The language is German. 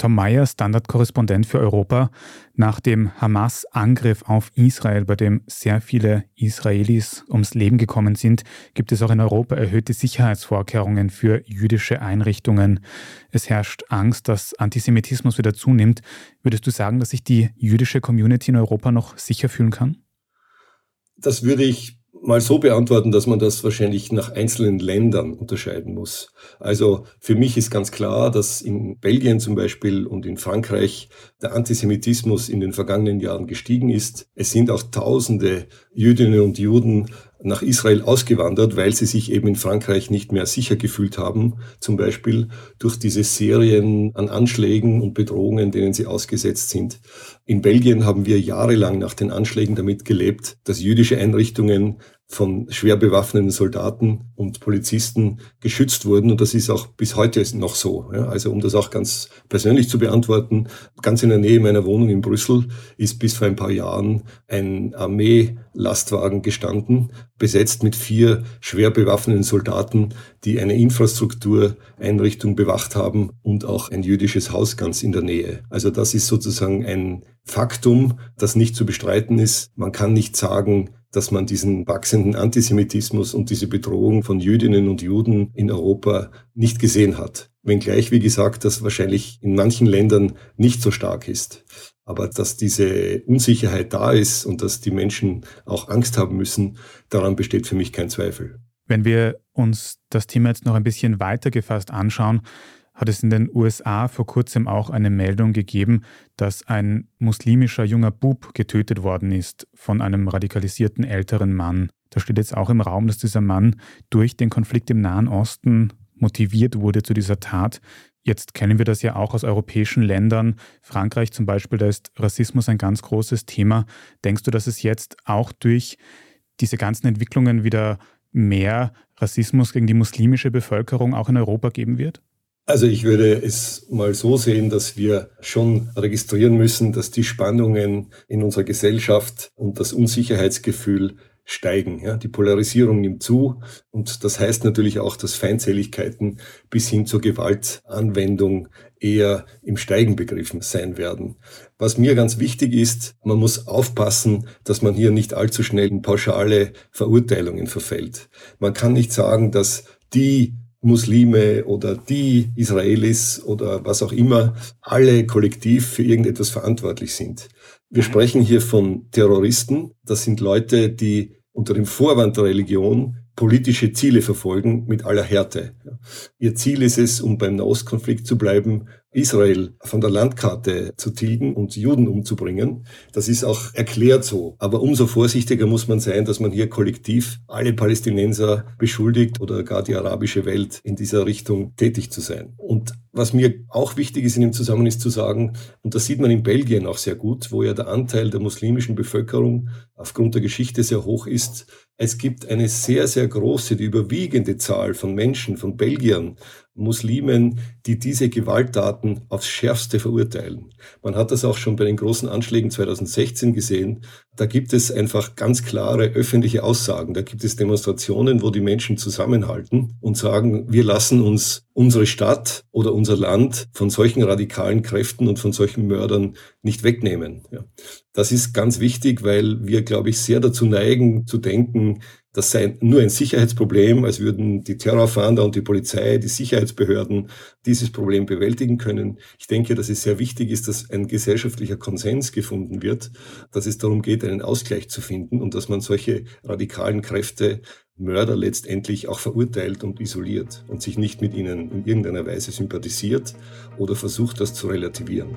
Tom Meyer, Standardkorrespondent für Europa. Nach dem Hamas-Angriff auf Israel, bei dem sehr viele Israelis ums Leben gekommen sind, gibt es auch in Europa erhöhte Sicherheitsvorkehrungen für jüdische Einrichtungen. Es herrscht Angst, dass Antisemitismus wieder zunimmt. Würdest du sagen, dass sich die jüdische Community in Europa noch sicher fühlen kann? Das würde ich mal so beantworten, dass man das wahrscheinlich nach einzelnen Ländern unterscheiden muss. Also für mich ist ganz klar, dass in Belgien zum Beispiel und in Frankreich der Antisemitismus in den vergangenen Jahren gestiegen ist. Es sind auch Tausende Jüdinnen und Juden nach Israel ausgewandert, weil sie sich eben in Frankreich nicht mehr sicher gefühlt haben, zum Beispiel durch diese Serien an Anschlägen und Bedrohungen, denen sie ausgesetzt sind. In Belgien haben wir jahrelang nach den Anschlägen damit gelebt, dass jüdische Einrichtungen von schwer bewaffneten Soldaten und Polizisten geschützt wurden. Und das ist auch bis heute noch so. Also um das auch ganz persönlich zu beantworten, ganz in der Nähe meiner Wohnung in Brüssel ist bis vor ein paar Jahren ein Armee-Lastwagen gestanden, besetzt mit vier schwer bewaffneten Soldaten, die eine Infrastruktureinrichtung bewacht haben und auch ein jüdisches Haus ganz in der Nähe. Also das ist sozusagen ein Faktum, das nicht zu bestreiten ist. Man kann nicht sagen, dass man diesen wachsenden Antisemitismus und diese Bedrohung von Jüdinnen und Juden in Europa nicht gesehen hat. Wenngleich, wie gesagt, das wahrscheinlich in manchen Ländern nicht so stark ist. Aber dass diese Unsicherheit da ist und dass die Menschen auch Angst haben müssen, daran besteht für mich kein Zweifel. Wenn wir uns das Thema jetzt noch ein bisschen weiter gefasst anschauen, hat es in den USA vor kurzem auch eine Meldung gegeben, dass ein muslimischer junger Bub getötet worden ist von einem radikalisierten älteren Mann. Da steht jetzt auch im Raum, dass dieser Mann durch den Konflikt im Nahen Osten motiviert wurde zu dieser Tat. Jetzt kennen wir das ja auch aus europäischen Ländern. Frankreich zum Beispiel, da ist Rassismus ein ganz großes Thema. Denkst du, dass es jetzt auch durch diese ganzen Entwicklungen wieder mehr Rassismus gegen die muslimische Bevölkerung auch in Europa geben wird? Also ich würde es mal so sehen, dass wir schon registrieren müssen, dass die Spannungen in unserer Gesellschaft und das Unsicherheitsgefühl steigen. Ja, die Polarisierung nimmt zu und das heißt natürlich auch, dass Feindseligkeiten bis hin zur Gewaltanwendung eher im Steigen begriffen sein werden. Was mir ganz wichtig ist, man muss aufpassen, dass man hier nicht allzu schnell in pauschale Verurteilungen verfällt. Man kann nicht sagen, dass die Muslime oder die Israelis oder was auch immer alle kollektiv für irgendetwas verantwortlich sind. Wir sprechen hier von Terroristen. Das sind Leute, die unter dem Vorwand der Religion politische Ziele verfolgen mit aller Härte. Ihr Ziel ist es, um beim Nahostkonflikt zu bleiben, Israel von der Landkarte zu tilgen und Juden umzubringen. Das ist auch erklärt so. Aber umso vorsichtiger muss man sein, dass man hier kollektiv alle Palästinenser beschuldigt oder gar die arabische Welt in dieser Richtung tätig zu sein. Und was mir auch wichtig ist in dem Zusammenhang ist zu sagen, und das sieht man in Belgien auch sehr gut, wo ja der Anteil der muslimischen Bevölkerung aufgrund der Geschichte sehr hoch ist, es gibt eine sehr, sehr große, die überwiegende Zahl von Menschen, von Belgiern, Muslimen, die diese Gewalttaten aufs Schärfste verurteilen. Man hat das auch schon bei den großen Anschlägen 2016 gesehen. Da gibt es einfach ganz klare öffentliche Aussagen. Da gibt es Demonstrationen, wo die Menschen zusammenhalten und sagen, wir lassen uns unsere Stadt oder unser Land von solchen radikalen Kräften und von solchen Mördern nicht wegnehmen. Das ist ganz wichtig, weil wir, glaube ich, sehr dazu neigen zu denken, das sei nur ein Sicherheitsproblem, als würden die Terrorfahnder und die Polizei, die Sicherheitsbehörden dieses Problem bewältigen können. Ich denke, dass es sehr wichtig ist, dass ein gesellschaftlicher Konsens gefunden wird, dass es darum geht, einen Ausgleich zu finden und dass man solche radikalen Kräfte, Mörder letztendlich auch verurteilt und isoliert und sich nicht mit ihnen in irgendeiner Weise sympathisiert oder versucht, das zu relativieren.